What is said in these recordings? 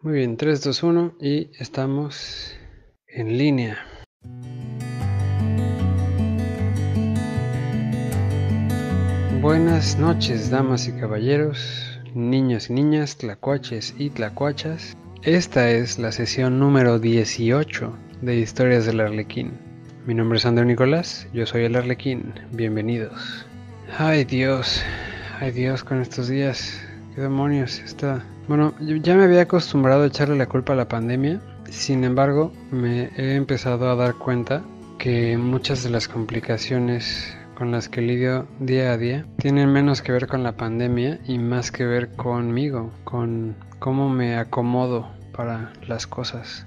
Muy bien, 3, 2, 1 y estamos en línea. Buenas noches, damas y caballeros, niños y niñas, tlacuaches y tlacuachas. Esta es la sesión número 18 de Historias del Arlequín. Mi nombre es André Nicolás, yo soy el Arlequín, bienvenidos. Ay Dios, ay Dios con estos días, qué demonios está bueno, ya me había acostumbrado a echarle la culpa a la pandemia, sin embargo me he empezado a dar cuenta que muchas de las complicaciones con las que lidio día a día tienen menos que ver con la pandemia y más que ver conmigo, con cómo me acomodo para las cosas.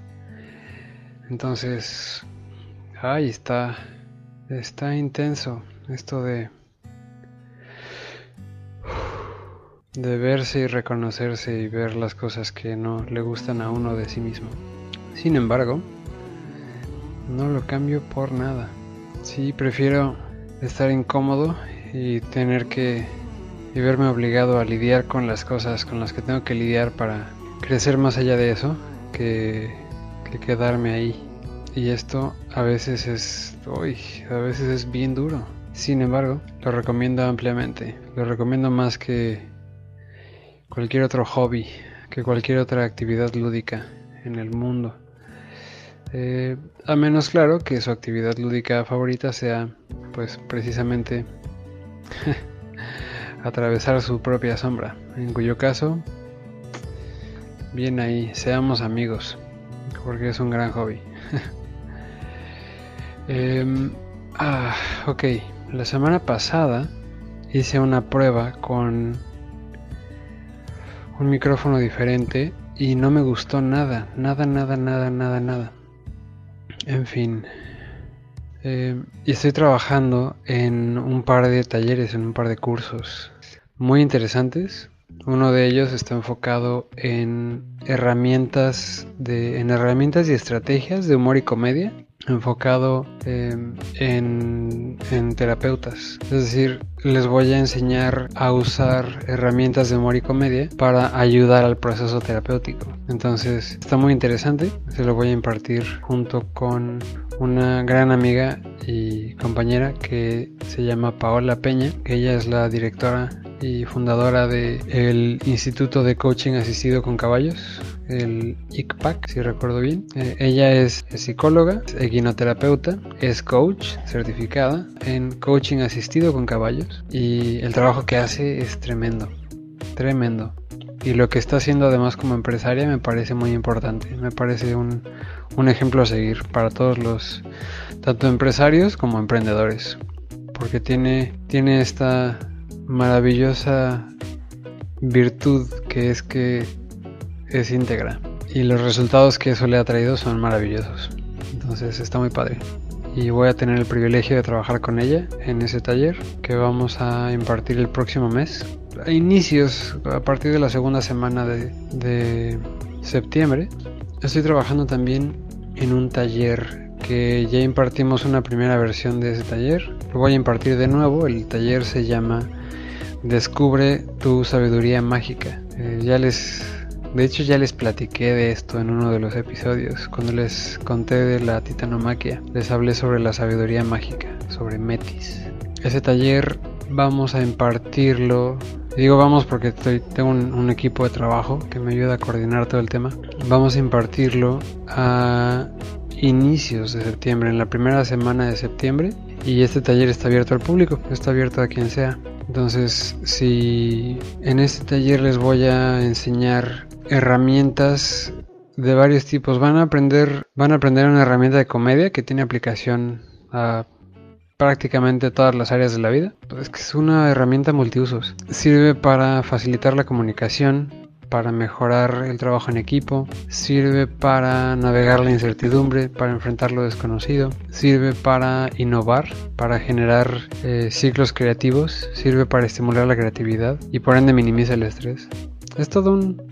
Entonces, ay, está, está intenso esto de de verse y reconocerse y ver las cosas que no le gustan a uno de sí mismo. Sin embargo, no lo cambio por nada. Sí, prefiero estar incómodo y tener que y verme obligado a lidiar con las cosas con las que tengo que lidiar para crecer más allá de eso que, que quedarme ahí. Y esto a veces es, uy, a veces es bien duro. Sin embargo, lo recomiendo ampliamente. Lo recomiendo más que cualquier otro hobby, que cualquier otra actividad lúdica en el mundo. Eh, a menos claro que su actividad lúdica favorita sea pues precisamente atravesar su propia sombra, en cuyo caso, bien ahí, seamos amigos, porque es un gran hobby. Em, ah, ok, la semana pasada hice una prueba con un micrófono diferente y no me gustó nada, nada, nada, nada, nada, nada. En fin. Eh, y estoy trabajando en un par de talleres, en un par de cursos muy interesantes. Uno de ellos está enfocado en herramientas de, en herramientas y estrategias de humor y comedia enfocado em, en, terapeutas. Es decir, les voy a enseñar a usar herramientas de humor y comedia para ayudar al proceso terapéutico. Entonces, está muy interesante. Se lo voy a impartir junto con una gran amiga y compañera que se llama Paola Peña, ella es la directora y fundadora del Instituto de Coaching Asistido con Caballos, el ICPAC, si recuerdo bien. Eh, ella es psicóloga, equinoterapeuta, es coach certificada en coaching asistido con caballos y el trabajo que hace es tremendo, tremendo. Y lo que está haciendo además como empresaria me parece muy importante, me parece un, un ejemplo a seguir para todos los, tanto empresarios como emprendedores, porque tiene, tiene esta maravillosa virtud que es que es íntegra y los resultados que eso le ha traído son maravillosos. Entonces está muy padre. Y voy a tener el privilegio de trabajar con ella en ese taller que vamos a impartir el próximo mes. A inicios, a partir de la segunda semana de, de septiembre, estoy trabajando también en un taller que ya impartimos una primera versión de ese taller. Lo voy a impartir de nuevo. El taller se llama Descubre tu sabiduría mágica. Eh, ya les, de hecho ya les platiqué de esto en uno de los episodios, cuando les conté de la titanomaquia. Les hablé sobre la sabiduría mágica, sobre Metis. Ese taller vamos a impartirlo. Digo vamos porque tengo un, equipo de trabajo que me ayuda a coordinar todo el tema. Vamos a impartirlo a inicios de septiembre, en la primera semana de septiembre. Y este taller está abierto al público, está abierto a quien sea. Entonces, si en este taller les voy a enseñar herramientas de varios tipos, van a aprender, van a aprender una herramienta de comedia que tiene aplicación a prácticamente todas las áreas de la vida. Es que es una herramienta multiusos. Sirve para facilitar la comunicación, para mejorar el trabajo en equipo, sirve para navegar la incertidumbre, para enfrentar lo desconocido, sirve para innovar, para generar eh, ciclos creativos, sirve para estimular la creatividad y por ende minimiza el estrés. Es todo un,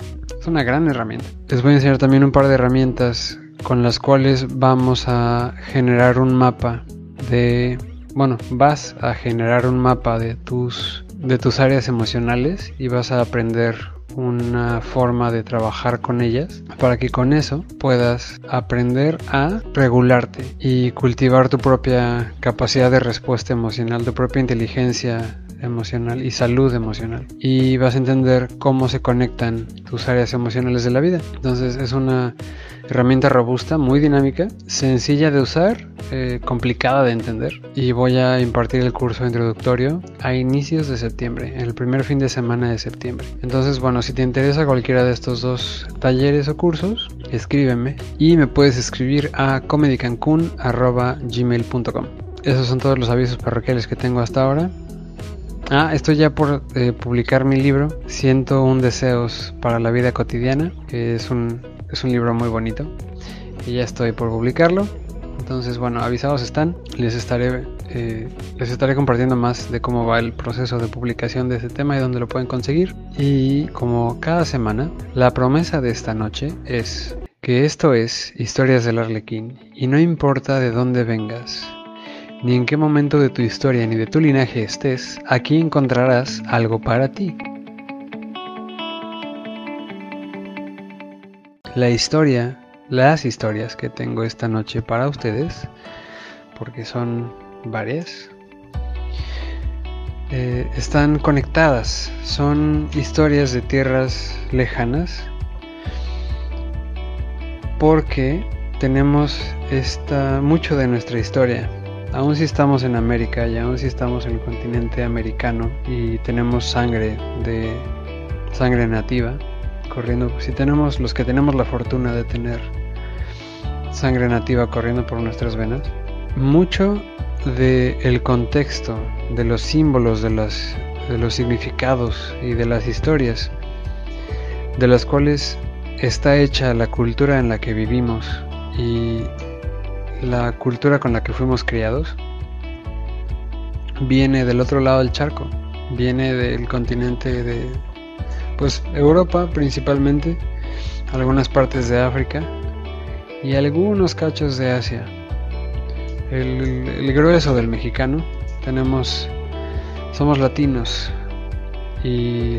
es una gran herramienta. Les voy a enseñar también un par de herramientas con las cuales vamos a generar un mapa de bueno, vas a generar un mapa de tus de tus áreas emocionales y vas a aprender una forma de trabajar con ellas para que con eso puedas aprender a regularte y cultivar tu propia capacidad de respuesta emocional, tu propia inteligencia emocional y salud emocional. Y vas a entender cómo se conectan tus áreas emocionales de la vida. Entonces es una herramienta robusta, muy dinámica, sencilla de usar, eh, complicada de entender. Y voy a impartir el curso introductorio a inicios de septiembre, el primer fin de semana de septiembre. Entonces, bueno, si te interesa cualquiera de estos dos talleres o cursos, escríbeme y me puedes escribir a comedycancun.gmail.com. Esos son todos los avisos parroquiales que tengo hasta ahora. Ah, estoy ya por eh, publicar mi libro, 101 deseos para la vida cotidiana, que es un, es un libro muy bonito. Y ya estoy por publicarlo. Entonces, bueno, avisados están. Les estaré, eh, les estaré compartiendo más de cómo va el proceso de publicación de este tema y dónde lo pueden conseguir. Y como cada semana, la promesa de esta noche es que esto es Historias del Arlequín. Y no importa de dónde vengas, ni en qué momento de tu historia ni de tu linaje estés, aquí encontrarás algo para ti. La historia, las historias que tengo esta noche para ustedes, porque son varias, eh, están conectadas, son historias de tierras lejanas, porque tenemos esta, mucho de nuestra historia aún si estamos en América y aún si estamos en el continente americano y tenemos sangre de sangre nativa corriendo, si tenemos los que tenemos la fortuna de tener sangre nativa corriendo por nuestras venas, mucho del el contexto, de los símbolos, de, las, de los significados y de las historias, de las cuales está hecha la cultura en la que vivimos y la cultura con la que fuimos criados viene del otro lado del charco, viene del continente de pues Europa principalmente, algunas partes de África y algunos cachos de Asia. El, el grueso del mexicano tenemos somos latinos y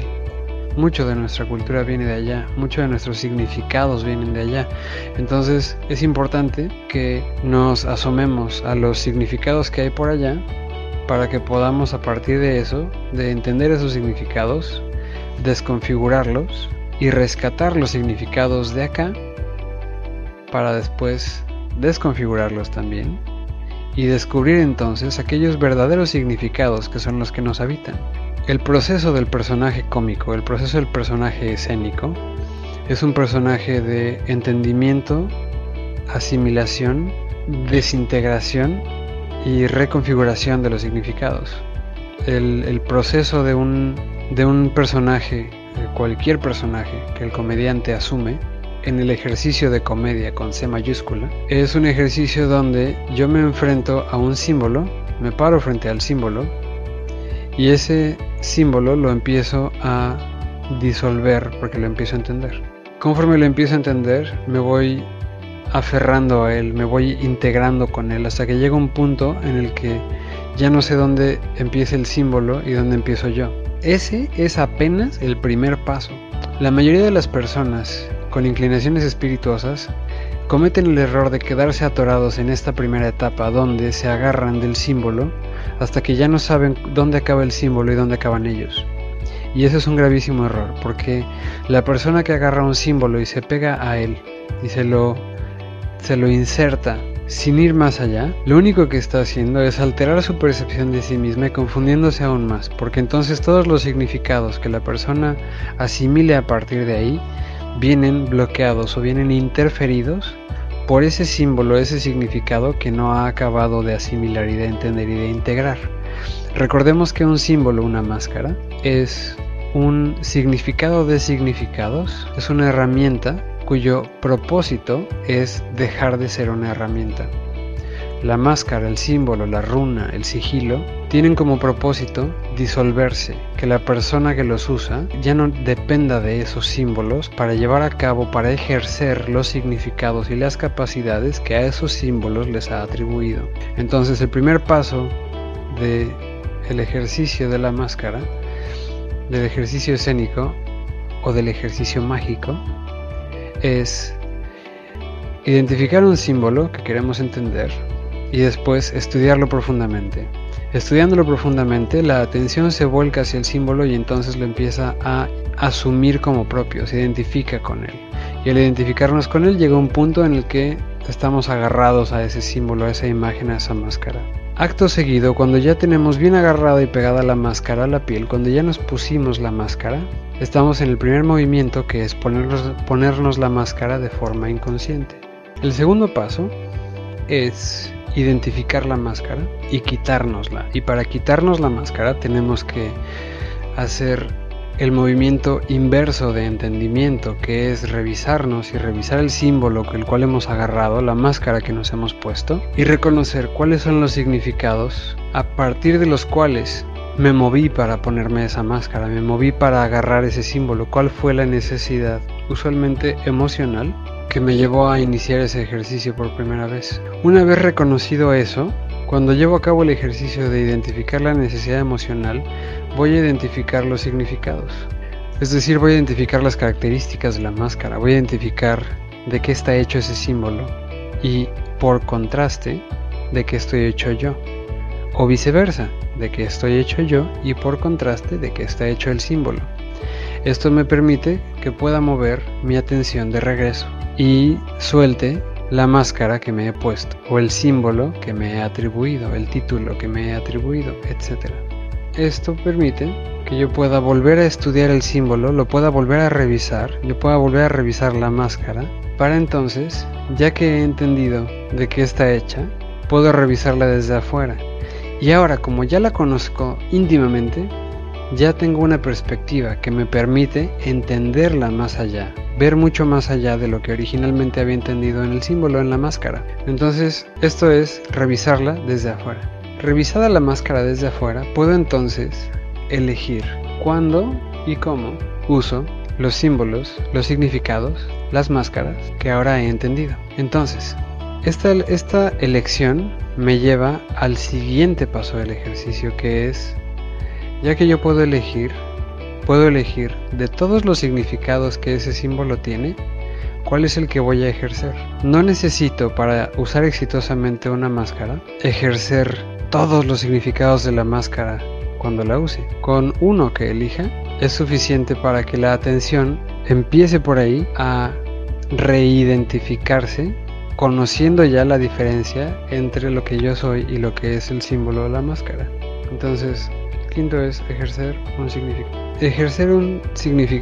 mucho de nuestra cultura viene de allá, mucho de nuestros significados vienen de allá. Entonces es importante que nos asomemos a los significados que hay por allá para que podamos a partir de eso, de entender esos significados, desconfigurarlos y rescatar los significados de acá para después desconfigurarlos también y descubrir entonces aquellos verdaderos significados que son los que nos habitan. El proceso del personaje cómico, el proceso del personaje escénico, es un personaje de entendimiento, asimilación, desintegración y reconfiguración de los significados. El, proceso de un, de un personaje, cualquier personaje que el comediante asume, en el ejercicio de comedia con C mayúscula, es un ejercicio donde yo me enfrento a un símbolo, me paro frente al símbolo, y ese símbolo lo empiezo a disolver porque lo empiezo a entender. Conforme lo empiezo a entender, me voy aferrando a él, me voy integrando con él hasta que llega un punto en el que ya no sé dónde empieza el símbolo y dónde empiezo yo. Ese es apenas el primer paso. La mayoría de las personas con inclinaciones espirituosas cometen el error de quedarse atorados en esta primera etapa donde se agarran del símbolo hasta que ya no saben dónde acaba el símbolo y dónde acaban ellos. Y ese es un gravísimo error, porque la persona que agarra un símbolo y se pega a él y se lo, se lo inserta sin ir más allá, lo único que está haciendo es alterar su percepción de sí misma y confundiéndose aún más, porque entonces todos los significados que la persona asimile a partir de ahí vienen bloqueados o vienen interferidos por ese símbolo, ese significado que no ha acabado de asimilar y de entender y de integrar. Recordemos que un símbolo, una máscara, es un significado de significados, es una herramienta cuyo propósito es dejar de ser una herramienta. La máscara, el símbolo, la runa, el sigilo, tienen como propósito disolverse, que la persona que los usa ya no dependa de esos símbolos para llevar a cabo, para ejercer los significados y las capacidades que a esos símbolos les ha atribuido. Entonces el primer paso de el ejercicio de la máscara, del ejercicio escénico, o del ejercicio mágico es identificar un símbolo que queremos entender y después estudiarlo profundamente. Estudiándolo profundamente, la atención se vuelca hacia el símbolo y entonces lo empieza a asumir como propio, se identifica con él. Y al identificarnos con él llega un punto en el que estamos agarrados a ese símbolo, a esa imagen, a esa máscara. Acto seguido, cuando ya tenemos bien agarrada y pegada la máscara a la piel, cuando ya nos pusimos la máscara, estamos en el primer movimiento que es ponernos, ponernos la máscara de forma inconsciente. El segundo paso es identificar la máscara y quitárnosla. Y para quitarnos la máscara tenemos que hacer el movimiento inverso de entendimiento, que es revisarnos y revisar el símbolo con el cual hemos agarrado, la máscara que nos hemos puesto, y reconocer cuáles son los significados a partir de los cuales me moví para ponerme esa máscara, me moví para agarrar ese símbolo, cuál fue la necesidad, usualmente emocional, que me llevó a iniciar ese ejercicio por primera vez. Una vez reconocido eso, cuando llevo a cabo el ejercicio de identificar la necesidad emocional, voy a identificar los significados. Es decir, voy a identificar las características de la máscara, voy a identificar de qué está hecho ese símbolo y, por contraste, de qué estoy hecho yo. O viceversa, de qué estoy hecho yo y por contraste de qué está hecho el símbolo. Esto me permite que pueda mover mi atención de regreso y suelte la máscara que me he puesto o el símbolo que me he atribuido, el título que me he atribuido, etc. Esto permite que yo pueda volver a estudiar el símbolo, lo pueda volver a revisar, yo pueda volver a revisar la máscara, para entonces, ya que he entendido de qué está hecha, puedo revisarla desde afuera. Y ahora, como ya la conozco íntimamente, ya tengo una perspectiva que me permite entenderla más allá, ver mucho más allá de lo que originalmente había entendido en el símbolo en la máscara. Entonces, esto es revisarla desde afuera. Revisada la máscara desde afuera, puedo entonces elegir cuándo y cómo uso los símbolos, los significados, las máscaras que ahora he entendido. Entonces, esta, esta elección me lleva al siguiente paso del ejercicio que es ya que yo puedo elegir, puedo elegir de todos los significados que ese símbolo tiene, cuál es el que voy a ejercer. No necesito para usar exitosamente una máscara ejercer todos los significados de la máscara cuando la use. Con uno que elija es suficiente para que la atención empiece por ahí a reidentificarse conociendo ya la diferencia entre lo que yo soy y lo que es el símbolo de la máscara. Entonces, Quinto es ejercer un significado. Ejercer un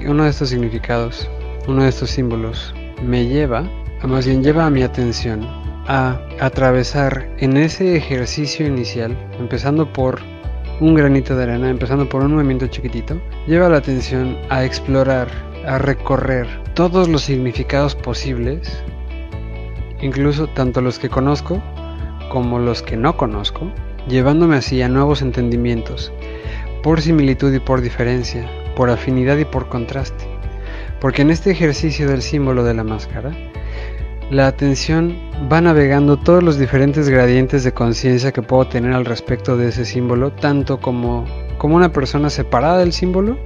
uno de estos significados, uno de estos símbolos, me lleva, más bien lleva a mi atención a atravesar en ese ejercicio inicial, empezando por un granito de arena, empezando por un movimiento chiquitito, lleva la atención a explorar, a recorrer todos los significados posibles, incluso tanto los que conozco como los que no conozco, llevándome así a nuevos entendimientos, por similitud y por diferencia, por afinidad y por contraste. Porque en este ejercicio del símbolo de la máscara, la atención va navegando todos los diferentes gradientes de conciencia que puedo tener al respecto de ese símbolo, tanto como, como una persona separada del símbolo,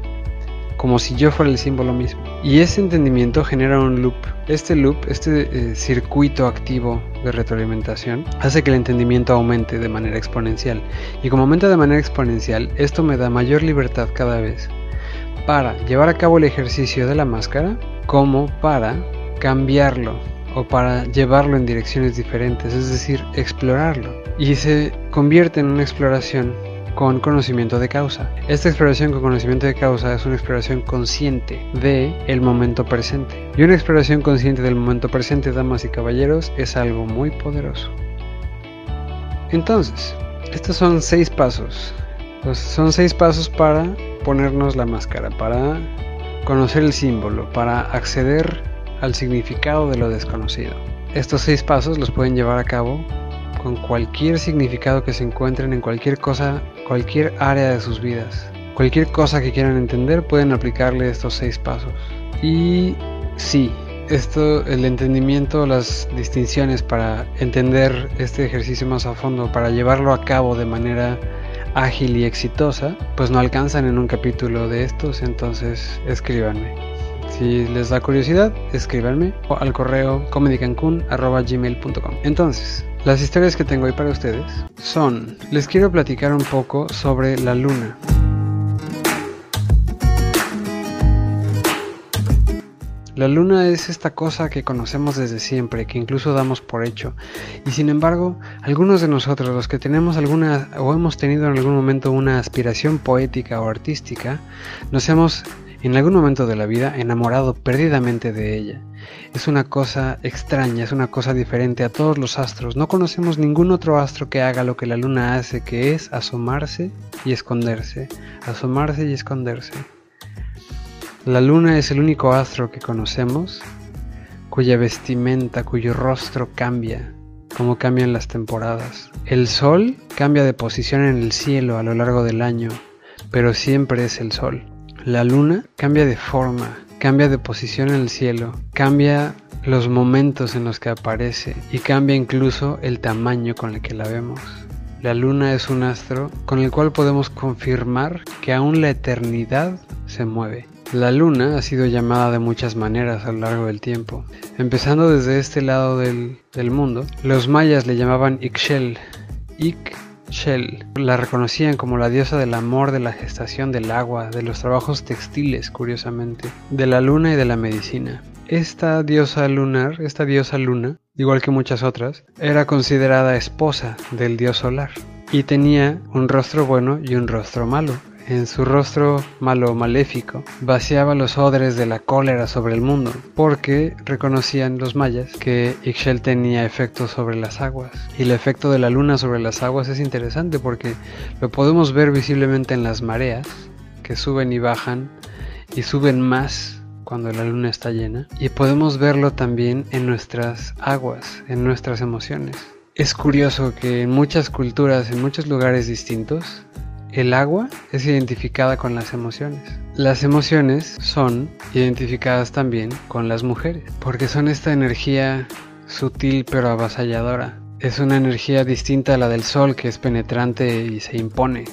como si yo fuera el símbolo mismo. Y ese entendimiento genera un loop. Este loop, este eh, circuito activo de retroalimentación, hace que el entendimiento aumente de manera exponencial. Y como aumenta de manera exponencial, esto me da mayor libertad cada vez para llevar a cabo el ejercicio de la máscara, como para cambiarlo o para llevarlo en direcciones diferentes, es decir, explorarlo. Y se convierte en una exploración con conocimiento de causa. Esta exploración con conocimiento de causa es una exploración consciente de el momento presente. Y una exploración consciente del momento presente, damas y caballeros, es algo muy poderoso. Entonces, estos son seis pasos. son seis pasos para ponernos la máscara, para conocer el símbolo, para acceder al significado de lo desconocido. Estos seis pasos los pueden llevar a cabo con cualquier significado que se encuentren en cualquier cosa, cualquier área de sus vidas. Cualquier cosa que quieran entender pueden aplicarle estos seis pasos. Y sí, esto, el entendimiento, las distinciones para entender este ejercicio más a fondo, para llevarlo a cabo de manera ágil y exitosa, pues no alcanzan en un capítulo de estos, entonces escríbanme. Si les da curiosidad, escríbanme al correo comedycancun.gmail.com Entonces, las historias que tengo hoy para ustedes son, les quiero platicar un poco sobre la luna. La luna es esta cosa que conocemos desde siempre, que incluso damos por hecho. Y sin embargo, algunos de nosotros, los que tenemos alguna o hemos tenido en algún momento una aspiración poética o artística, nos hemos en algún momento de la vida enamorado perdidamente de ella. Es una cosa extraña, es una cosa diferente a todos los astros. No conocemos ningún otro astro que haga lo que la luna hace, que es asomarse y esconderse, asomarse y esconderse. La luna es el único astro que conocemos cuya vestimenta, cuyo rostro cambia, como cambian las temporadas. El sol cambia de posición en el cielo a lo largo del año, pero siempre es el sol. La luna cambia de forma, cambia de posición en el cielo, cambia los momentos en los que aparece y cambia incluso el tamaño con el que la vemos. La luna es un astro con el cual podemos confirmar que aún la eternidad se mueve. La luna ha sido llamada de muchas maneras a lo largo del tiempo. Empezando desde este lado del, mundo, los mayas le llamaban Ixchel. Ixchel. La reconocían como la diosa del amor, de la gestación del agua, de los trabajos textiles, curiosamente, de la luna y de la medicina. Esta diosa lunar, esta diosa luna, igual que muchas otras, era considerada esposa del dios solar y tenía un rostro bueno y un rostro malo en su rostro malo maléfico, vaciaba los odres de la cólera sobre el mundo, porque reconocían los mayas que Ixchel tenía efecto sobre las aguas. Y el efecto de la luna sobre las aguas es interesante porque lo podemos ver visiblemente en las mareas, que suben y bajan, y suben más cuando la luna está llena, y podemos verlo también en nuestras aguas, en nuestras emociones. Es curioso que en muchas culturas, en muchos lugares distintos, el agua es identificada con las emociones. Las emociones son identificadas también con las mujeres, porque son esta energía sutil pero avasalladora. Es una energía distinta a la del sol que es penetrante y se impone.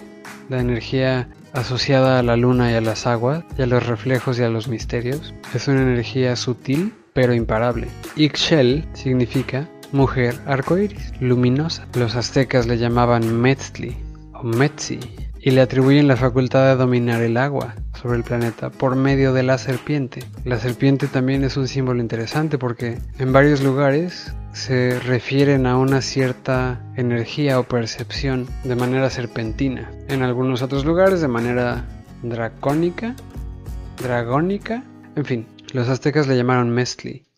La energía asociada a la luna y a las aguas, y a los reflejos y a los misterios, es una energía sutil pero imparable. Ixchel significa mujer arcoíris, luminosa. Los aztecas le llamaban Metzli o Metzi y le atribuyen la facultad de dominar el agua sobre el planeta por medio de la serpiente. La serpiente también es un símbolo interesante porque en varios lugares se refieren a una cierta energía o percepción de manera serpentina. En algunos otros lugares de manera dracónica, dragónica, en fin, los aztecas le llamaron Mestli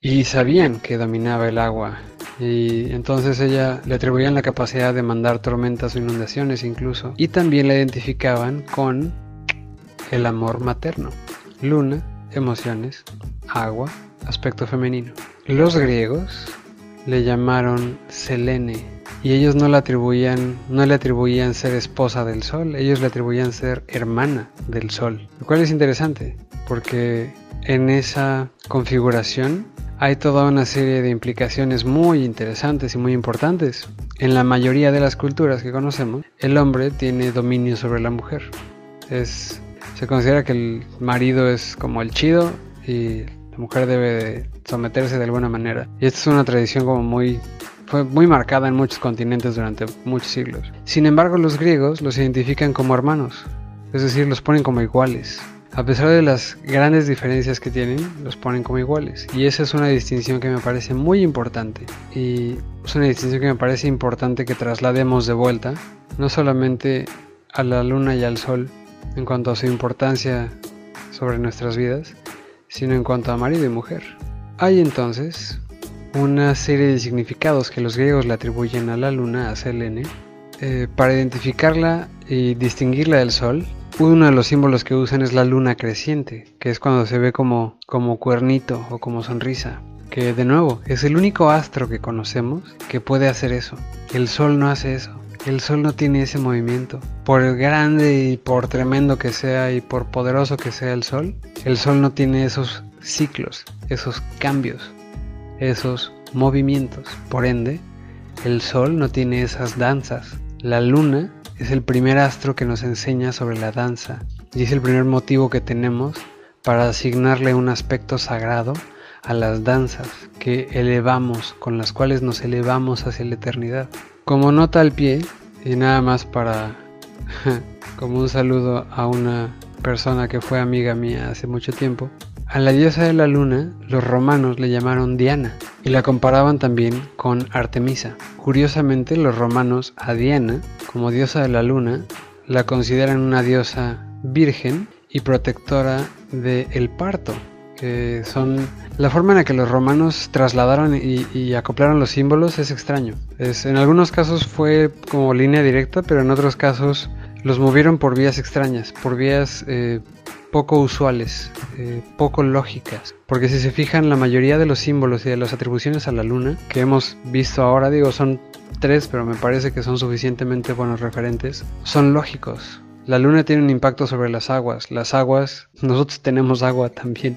y sabían que dominaba el agua y entonces ella le atribuían la capacidad de mandar tormentas o inundaciones incluso. Y también la identificaban con el amor materno. Luna, emociones, agua, aspecto femenino. Los griegos le llamaron Selene y ellos no le atribuían no le atribuían ser esposa del sol, ellos le atribuían ser hermana del sol, lo cual es interesante porque en esa configuración hay toda una serie de implicaciones muy interesantes y muy importantes. En la mayoría de las culturas que conocemos, el hombre tiene dominio sobre la mujer. Es, se considera que el marido es como el chido y la mujer debe someterse de alguna manera. Y esta es una tradición como muy fue muy marcada en muchos continentes durante muchos siglos. Sin embargo, los griegos los identifican como hermanos, es decir, los ponen como iguales. A pesar de las grandes diferencias que tienen, los ponen como iguales. Y esa es una distinción que me parece muy importante. Y es una distinción que me parece importante que traslademos de vuelta, no solamente a la luna y al sol en cuanto a su importancia sobre nuestras vidas, sino en cuanto a marido y mujer. Hay entonces una serie de significados que los griegos le atribuyen a la luna, a Selene, eh, para identificarla y distinguirla del sol uno de los símbolos que usan es la luna creciente, que es cuando se ve como, como cuernito o como sonrisa. Que de nuevo, es el único astro que conocemos que puede hacer eso. El sol no hace eso. El sol no tiene ese movimiento. Por grande y por tremendo que sea y por poderoso que sea el sol, el sol no tiene esos ciclos, esos cambios, esos movimientos. Por ende, el sol no tiene esas danzas. La luna es el primer astro que nos enseña sobre la danza y es el primer motivo que tenemos para asignarle un aspecto sagrado a las danzas que elevamos, con las cuales nos elevamos hacia la eternidad. Como nota al pie, y nada más para como un saludo a una persona que fue amiga mía hace mucho tiempo, a la diosa de la luna los romanos le llamaron Diana y la comparaban también con Artemisa. Curiosamente los romanos a Diana, como diosa de la luna, la consideran una diosa virgen y protectora del parto, que son la forma en la que los romanos trasladaron y, acoplaron los símbolos es extraño. Es, en algunos casos fue como línea directa, pero en otros casos los movieron por vías extrañas, por vías eh, poco usuales, eh, poco lógicas. Porque si se fijan, la mayoría de los símbolos y de las atribuciones a la luna que hemos visto ahora, digo, son tres, pero me parece que son suficientemente buenos referentes, son lógicos. La luna tiene un impacto sobre las aguas. Las aguas, nosotros tenemos agua también.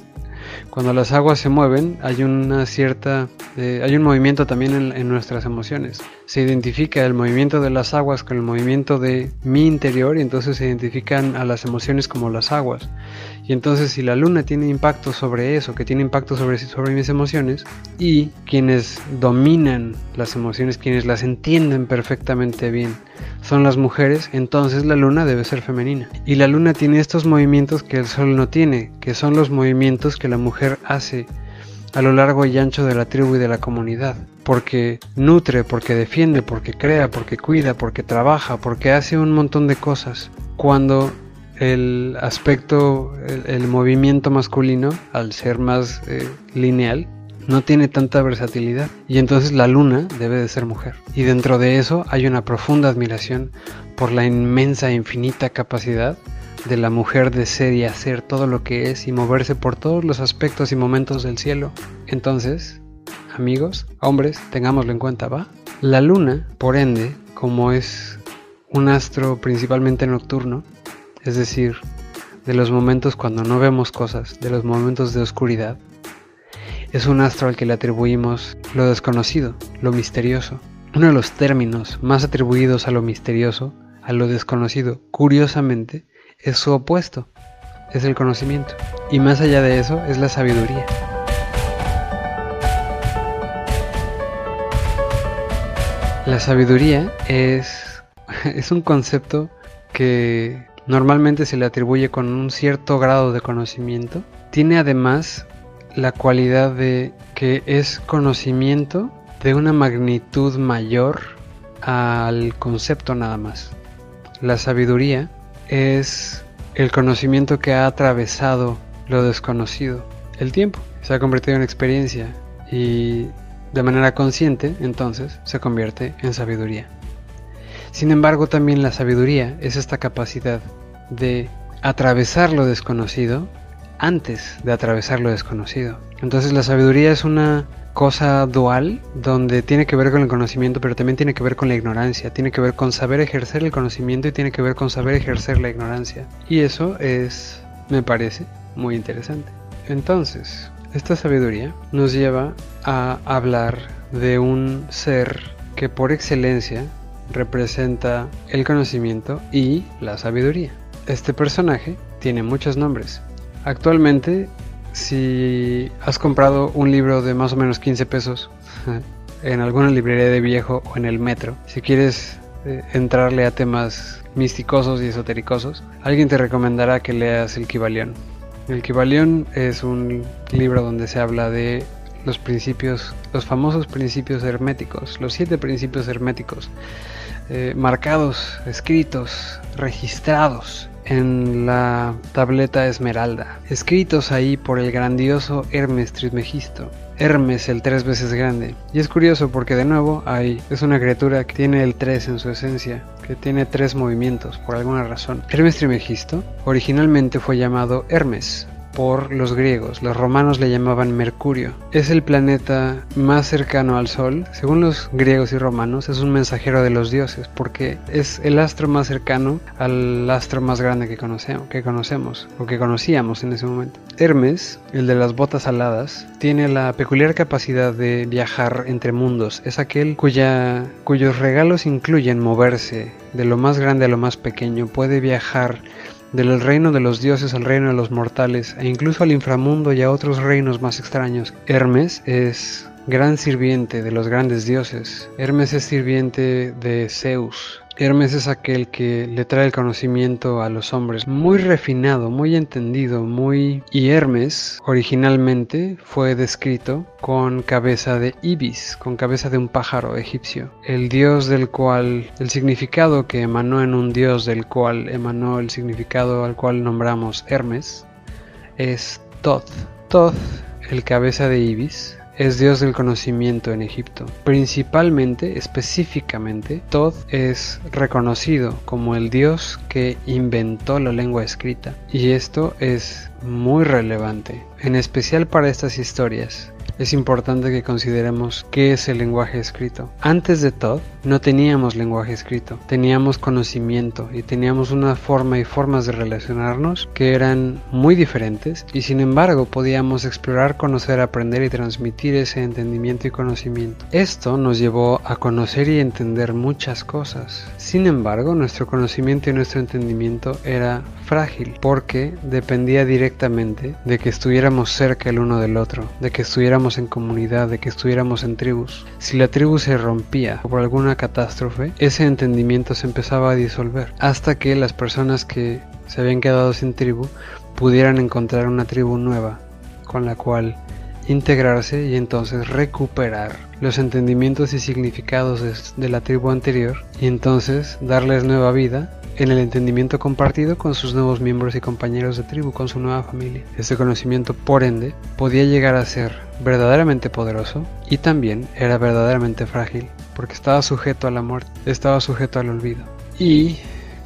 Cuando las aguas se mueven, hay una cierta, eh, hay un movimiento también en, en, nuestras emociones. Se identifica el movimiento de las aguas con el movimiento de mi interior y entonces se identifican a las emociones como las aguas. Y entonces si la luna tiene impacto sobre eso, que tiene impacto sobre, sobre mis emociones, y quienes dominan las emociones, quienes las entienden perfectamente bien, son las mujeres, entonces la luna debe ser femenina. Y la luna tiene estos movimientos que el sol no tiene, que son los movimientos que la mujer hace a lo largo y ancho de la tribu y de la comunidad, porque nutre, porque defiende, porque crea, porque cuida, porque trabaja, porque hace un montón de cosas. Cuando el aspecto, el, movimiento masculino, al ser más eh, lineal, no tiene tanta versatilidad y entonces la luna debe de ser mujer. Y dentro de eso hay una profunda admiración por la inmensa infinita capacidad de la mujer de ser y hacer todo lo que es y moverse por todos los aspectos y momentos del cielo. Entonces, amigos, hombres, tengámoslo en cuenta, ¿va? La luna, por ende, como es un astro principalmente nocturno, es decir, de los momentos cuando no vemos cosas, de los momentos de oscuridad. Es un astro al que le atribuimos lo desconocido, lo misterioso. Uno de los términos más atribuidos a lo misterioso, a lo desconocido, curiosamente, es su opuesto, es el conocimiento. Y más allá de eso, es la sabiduría. La sabiduría es, es un concepto que normalmente se le atribuye con un cierto grado de conocimiento, tiene además la cualidad de que es conocimiento de una magnitud mayor al concepto nada más. La sabiduría es el conocimiento que ha atravesado lo desconocido, el tiempo. Se ha convertido en experiencia y de manera consciente entonces se convierte en sabiduría. Sin embargo, también la sabiduría es esta capacidad de atravesar lo desconocido antes de atravesar lo desconocido. Entonces la sabiduría es una cosa dual donde tiene que ver con el conocimiento, pero también tiene que ver con la ignorancia, tiene que ver con saber ejercer el conocimiento y tiene que ver con saber ejercer la ignorancia. Y eso es, me parece, muy interesante. Entonces, esta sabiduría nos lleva a hablar de un ser que por excelencia representa el conocimiento y la sabiduría. Este personaje tiene muchos nombres. Actualmente, si has comprado un libro de más o menos 15 pesos en alguna librería de viejo o en el metro, si quieres eh, entrarle a temas místicosos y esotéricosos, alguien te recomendará que leas el Kibalión. El Kibalión es un libro donde se habla de los principios, los famosos principios herméticos, los siete principios herméticos, eh, marcados, escritos, registrados en la tableta esmeralda, escritos ahí por el grandioso Hermes Trismegisto. Hermes el tres veces grande. Y es curioso porque de nuevo hay, es una criatura que tiene el 3 en su esencia, que tiene tres movimientos por alguna razón. Hermes Trismegisto originalmente fue llamado Hermes, por los griegos. Los romanos le llamaban Mercurio. Es el planeta más cercano al Sol. Según los griegos y romanos, es un mensajero de los dioses porque es el astro más cercano al astro más grande que conocemos, que conocemos o que conocíamos en ese momento. Hermes, el de las botas aladas, tiene la peculiar capacidad de viajar entre mundos. Es aquel cuyos regalos incluyen moverse de lo más grande a lo más pequeño. Puede viajar del reino de los dioses al reino de los mortales e incluso al inframundo y a otros reinos más extraños. Hermes es gran sirviente de los grandes dioses. Hermes es sirviente de Zeus, Hermes es aquel que le trae el conocimiento a los hombres, muy refinado, muy entendido, muy... Y Hermes originalmente fue descrito con cabeza de ibis, con cabeza de un pájaro egipcio, el dios del cual, el significado que emanó en un dios del cual emanó el significado al cual nombramos Hermes, es Thoth. Thoth, el cabeza de ibis, es dios del conocimiento en Egipto. Principalmente, específicamente, Thoth es reconocido como el dios que inventó la lengua escrita. Y esto es muy relevante, en especial para estas historias, es importante que consideremos qué es el lenguaje escrito. Antes de todo, no teníamos lenguaje escrito, teníamos conocimiento y teníamos una forma y formas de relacionarnos que eran muy diferentes y sin embargo podíamos explorar, conocer, aprender y transmitir ese entendimiento y conocimiento. Esto nos llevó a conocer y entender muchas cosas. Sin embargo, nuestro conocimiento y nuestro entendimiento era frágil porque dependía directamente de que estuviéramos cerca el uno del otro, de que estuviéramos en comunidad, de que estuviéramos en tribus. Si la tribu se rompía por alguna catástrofe, ese entendimiento se empezaba a disolver hasta que las personas que se habían quedado sin tribu pudieran encontrar una tribu nueva con la cual integrarse y entonces recuperar los entendimientos y significados de, la tribu anterior y entonces darles nueva vida en el entendimiento compartido con sus nuevos miembros y compañeros de tribu, con su nueva familia. Este conocimiento, por ende, podía llegar a ser verdaderamente poderoso y también era verdaderamente frágil, porque estaba sujeto a la muerte, estaba sujeto al olvido. Y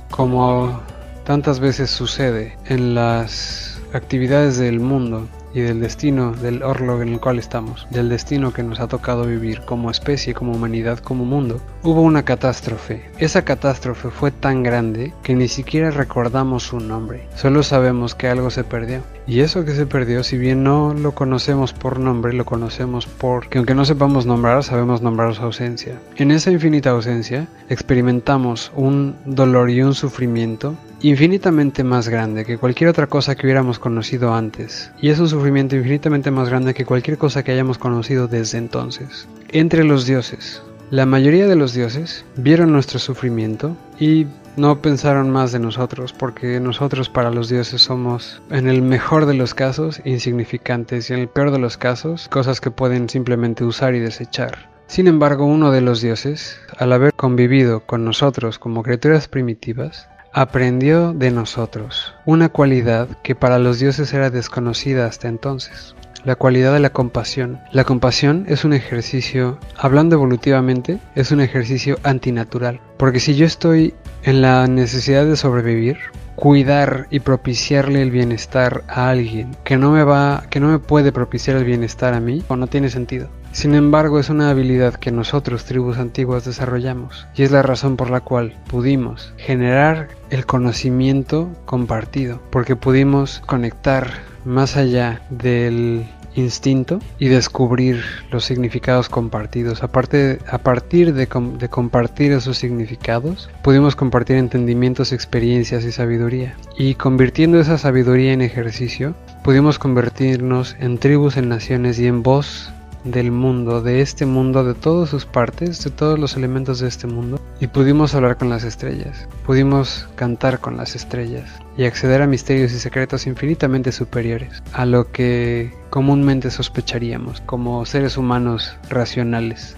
como tantas veces sucede en las actividades del mundo, y del destino del orlog en el cual estamos, del destino que nos ha tocado vivir como especie, como humanidad, como mundo, hubo una catástrofe. Esa catástrofe fue tan grande que ni siquiera recordamos su nombre, solo sabemos que algo se perdió. Y eso que se perdió, si bien no lo conocemos por nombre, lo conocemos porque aunque no sepamos nombrar, sabemos nombrar su ausencia. En esa infinita ausencia experimentamos un dolor y un sufrimiento infinitamente más grande que cualquier otra cosa que hubiéramos conocido antes, y es un sufrimiento infinitamente más grande que cualquier cosa que hayamos conocido desde entonces. Entre los dioses, la mayoría de los dioses vieron nuestro sufrimiento y no pensaron más de nosotros, porque nosotros para los dioses somos, en el mejor de los casos, insignificantes y en el peor de los casos, cosas que pueden simplemente usar y desechar. Sin embargo, uno de los dioses, al haber convivido con nosotros como criaturas primitivas, aprendió de nosotros, una cualidad que para los dioses era desconocida hasta entonces, la cualidad de la compasión. La compasión es un ejercicio, hablando evolutivamente, es un ejercicio antinatural, porque si yo estoy en la necesidad de sobrevivir, cuidar y propiciarle el bienestar a alguien que no me va, que no me puede propiciar el bienestar a mí, o no tiene sentido. Sin embargo, es una habilidad que nosotros, tribus antiguas, desarrollamos y es la razón por la cual pudimos generar el conocimiento compartido, porque pudimos conectar más allá del instinto y descubrir los significados compartidos. Aparte, a partir de, de, compartir esos significados, pudimos compartir entendimientos, experiencias y sabiduría. Y convirtiendo esa sabiduría en ejercicio, pudimos convertirnos en tribus, en naciones y en voz del mundo, de este mundo, de todas sus partes, de todos los elementos de este mundo, y pudimos hablar con las estrellas, pudimos cantar con las estrellas y acceder a misterios y secretos infinitamente superiores a lo que comúnmente sospecharíamos como seres humanos racionales.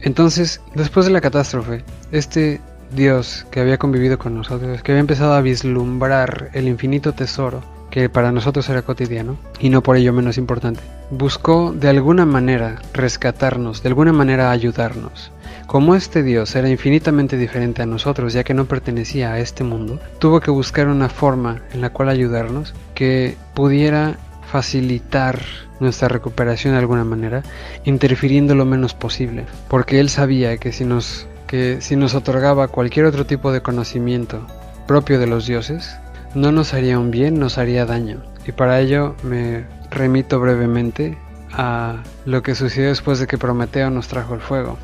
Entonces, después de la catástrofe, este Dios que había convivido con nosotros, que había empezado a vislumbrar el infinito tesoro que para nosotros era cotidiano y no por ello menos importante, buscó de alguna manera rescatarnos, de alguna manera ayudarnos. Como este Dios era infinitamente diferente a nosotros, ya que no pertenecía a este mundo, tuvo que buscar una forma en la cual ayudarnos que pudiera facilitar nuestra recuperación de alguna manera, interfiriendo lo menos posible, porque él sabía que si nos que si nos otorgaba cualquier otro tipo de conocimiento propio de los dioses, no nos haría un bien, nos haría daño. Y para ello me remito brevemente a lo que sucedió después de que Prometeo nos trajo el fuego.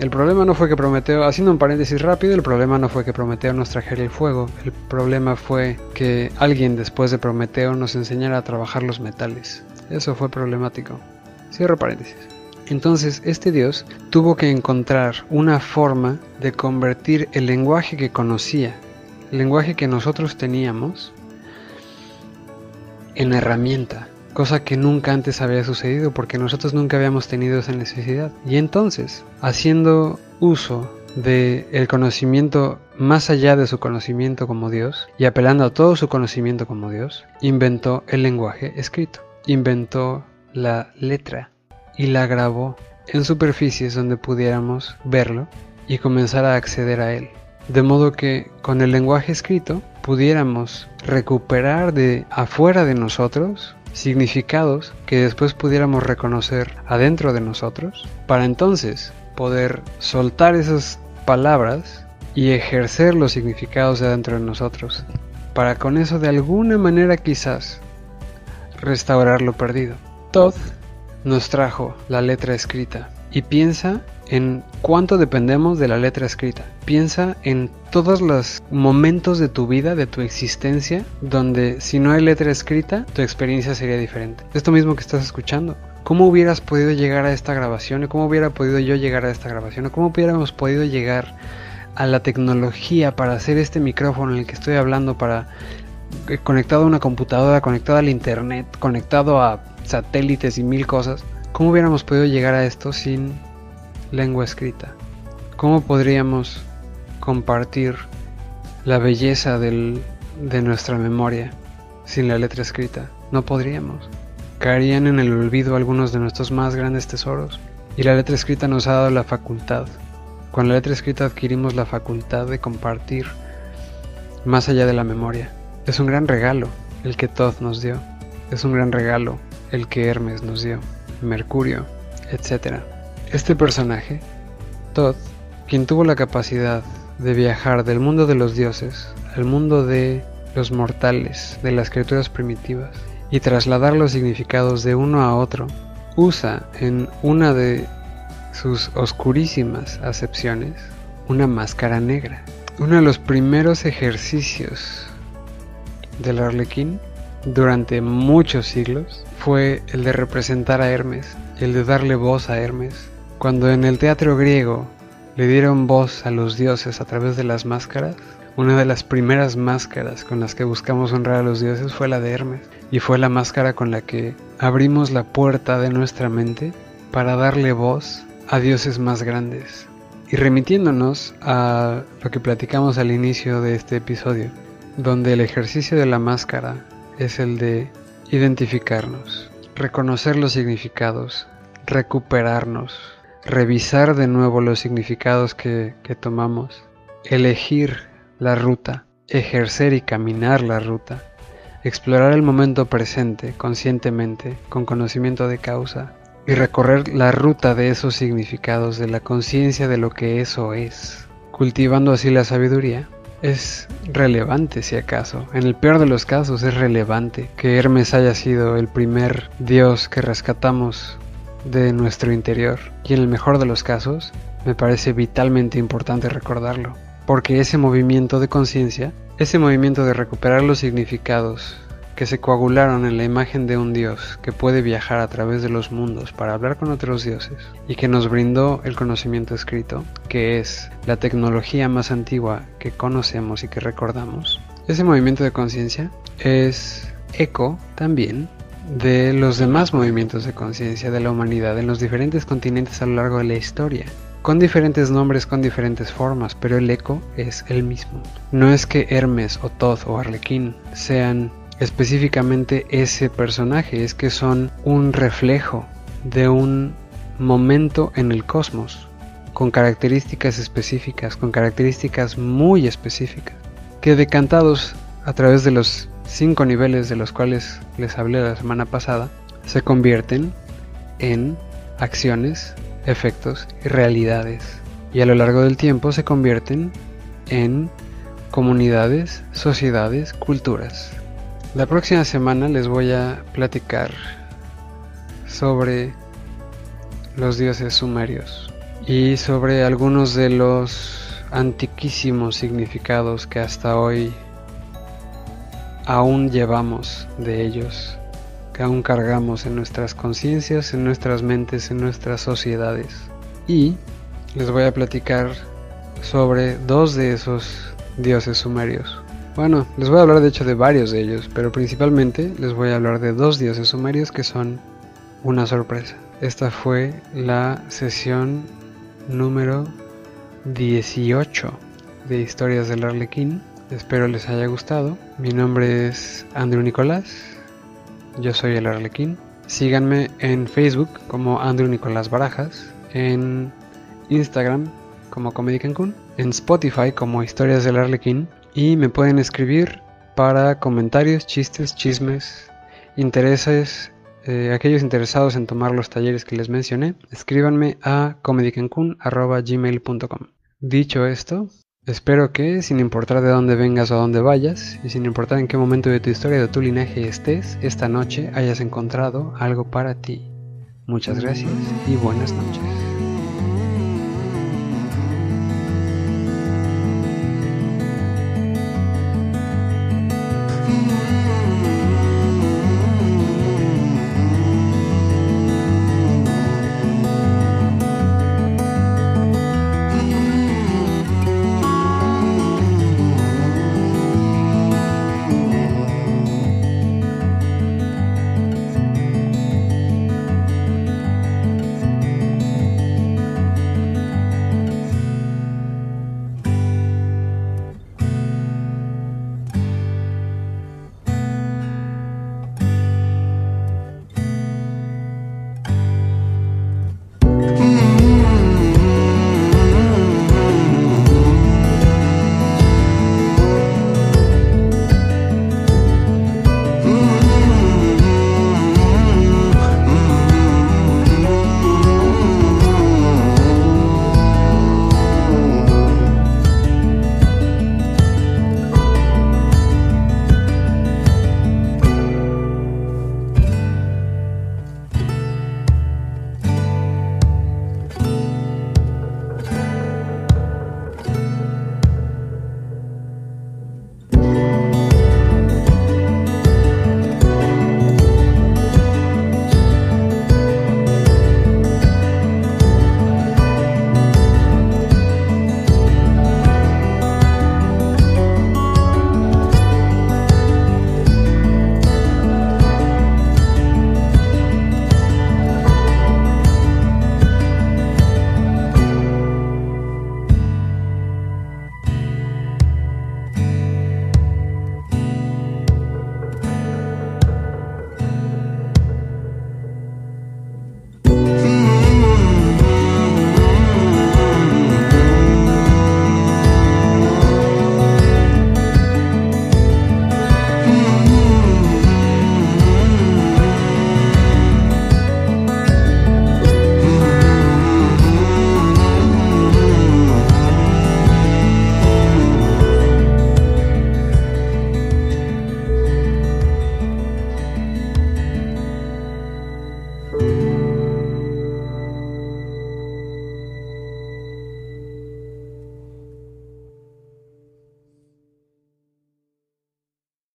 El problema no fue que Prometeo, haciendo un paréntesis rápido, el problema no fue que Prometeo nos trajera el fuego, el problema fue que alguien después de Prometeo nos enseñara a trabajar los metales. Eso fue problemático. Cierro paréntesis. Entonces este Dios tuvo que encontrar una forma de convertir el lenguaje que conocía, lenguaje que nosotros teníamos, en herramienta, cosa que nunca antes había sucedido porque nosotros nunca habíamos tenido esa necesidad. Y entonces, haciendo uso del el conocimiento más allá de su conocimiento como Dios y apelando a todo su conocimiento como Dios, inventó el lenguaje escrito, inventó la letra y la grabó en superficies donde pudiéramos verlo y comenzar a acceder a él. De modo que con el lenguaje escrito pudiéramos recuperar de afuera de nosotros significados que después pudiéramos reconocer adentro de nosotros, para entonces poder soltar esas palabras y ejercer los significados de adentro de nosotros, para con eso de alguna manera quizás restaurar lo perdido. Todd nos trajo la letra escrita y piensa en cuánto dependemos de la letra escrita. Piensa en todos los momentos de tu vida, de tu existencia, donde si no hay letra escrita, tu experiencia sería diferente. Esto mismo que estás escuchando. ¿Cómo hubieras podido llegar a esta grabación? ¿Cómo hubiera podido yo llegar a esta grabación? ¿Cómo hubiéramos podido llegar a la tecnología para hacer este micrófono en el que estoy hablando, para eh, conectado a una computadora, conectado al internet, conectado a satélites y mil cosas? ¿Cómo hubiéramos podido llegar a esto sin lengua escrita. ¿Cómo podríamos compartir la belleza de nuestra memoria sin la letra escrita? No podríamos. Caerían en el olvido algunos de nuestros más grandes tesoros. Y la letra escrita nos ha dado la facultad. Con la letra escrita adquirimos la facultad de compartir más allá de la memoria. Es un gran regalo el que Thoth nos dio. Es un gran regalo el que Hermes nos dio. Mercurio, etc. Este personaje, Todd, quien tuvo la capacidad de viajar del mundo de los dioses al mundo de los mortales, de las criaturas primitivas, y trasladar los significados de uno a otro, usa en una de sus oscurísimas acepciones una máscara negra. Uno de los primeros ejercicios del arlequín durante muchos siglos fue el de representar a Hermes, el de darle voz a Hermes, cuando en el teatro griego le dieron voz a los dioses a través de las máscaras, una de las primeras máscaras con las que buscamos honrar a los dioses fue la de Hermes, y fue la máscara con la que abrimos la puerta de nuestra mente para darle voz a dioses más grandes. Y remitiéndonos a lo que platicamos al inicio de este episodio, donde el ejercicio de la máscara es el de identificarnos, reconocer los significados, recuperarnos, revisar de nuevo los significados que, tomamos, elegir la ruta, ejercer y caminar la ruta, explorar el momento presente conscientemente, con conocimiento de causa, y recorrer la ruta de esos significados, de la conciencia de lo que eso es, cultivando así la sabiduría, es relevante si acaso. En el peor de los casos es relevante que Hermes haya sido el primer dios que rescatamos de nuestro interior. Y en el mejor de los casos, me parece vitalmente importante recordarlo, porque ese movimiento de conciencia, ese movimiento de recuperar los significados que se coagularon en la imagen de un Dios que puede viajar a través de los mundos para hablar con otros dioses y que nos brindó el conocimiento escrito, que es la tecnología más antigua que conocemos y que recordamos, ese movimiento de conciencia es eco también de los demás movimientos de conciencia de la humanidad en los diferentes continentes a lo largo de la historia, con diferentes nombres, con diferentes formas, pero el eco es el mismo. No es que Hermes o Thoth o Arlequín sean específicamente ese personaje, es que son un reflejo de un momento en el cosmos, con características específicas, con características muy específicas, que decantados a través de los cinco niveles de los cuales les hablé la semana pasada se convierten en acciones, efectos y realidades. Y a lo largo del tiempo se convierten en comunidades, sociedades, culturas. La próxima semana les voy a platicar sobre los dioses sumerios. y sobre algunos de los antiquísimos significados que hasta hoy aún llevamos de ellos, que aún cargamos en nuestras conciencias, en nuestras mentes, en nuestras sociedades. Y les voy a platicar sobre dos de esos dioses sumerios. Bueno, les voy a hablar de hecho de varios de ellos, pero principalmente les voy a hablar de dos dioses sumerios que son una sorpresa. Esta fue la sesión número 18 de Historias del Arlequín. Espero les haya gustado. Mi nombre es Andrew Nicolás. Yo soy el Arlequín. Síganme en Facebook como Andrew Nicolás Barajas, en Instagram como Comedy Cancún, en Spotify como Historias del Arlequín y me pueden escribir para comentarios, chistes, chismes, intereses, eh, aquellos interesados en tomar los talleres que les mencioné, escríbanme a comedycancun.gmail.com. Dicho esto, espero que, sin importar de dónde vengas o a dónde vayas, y sin importar en qué momento de tu historia o de tu linaje estés, esta noche hayas encontrado algo para ti. Muchas gracias y buenas noches.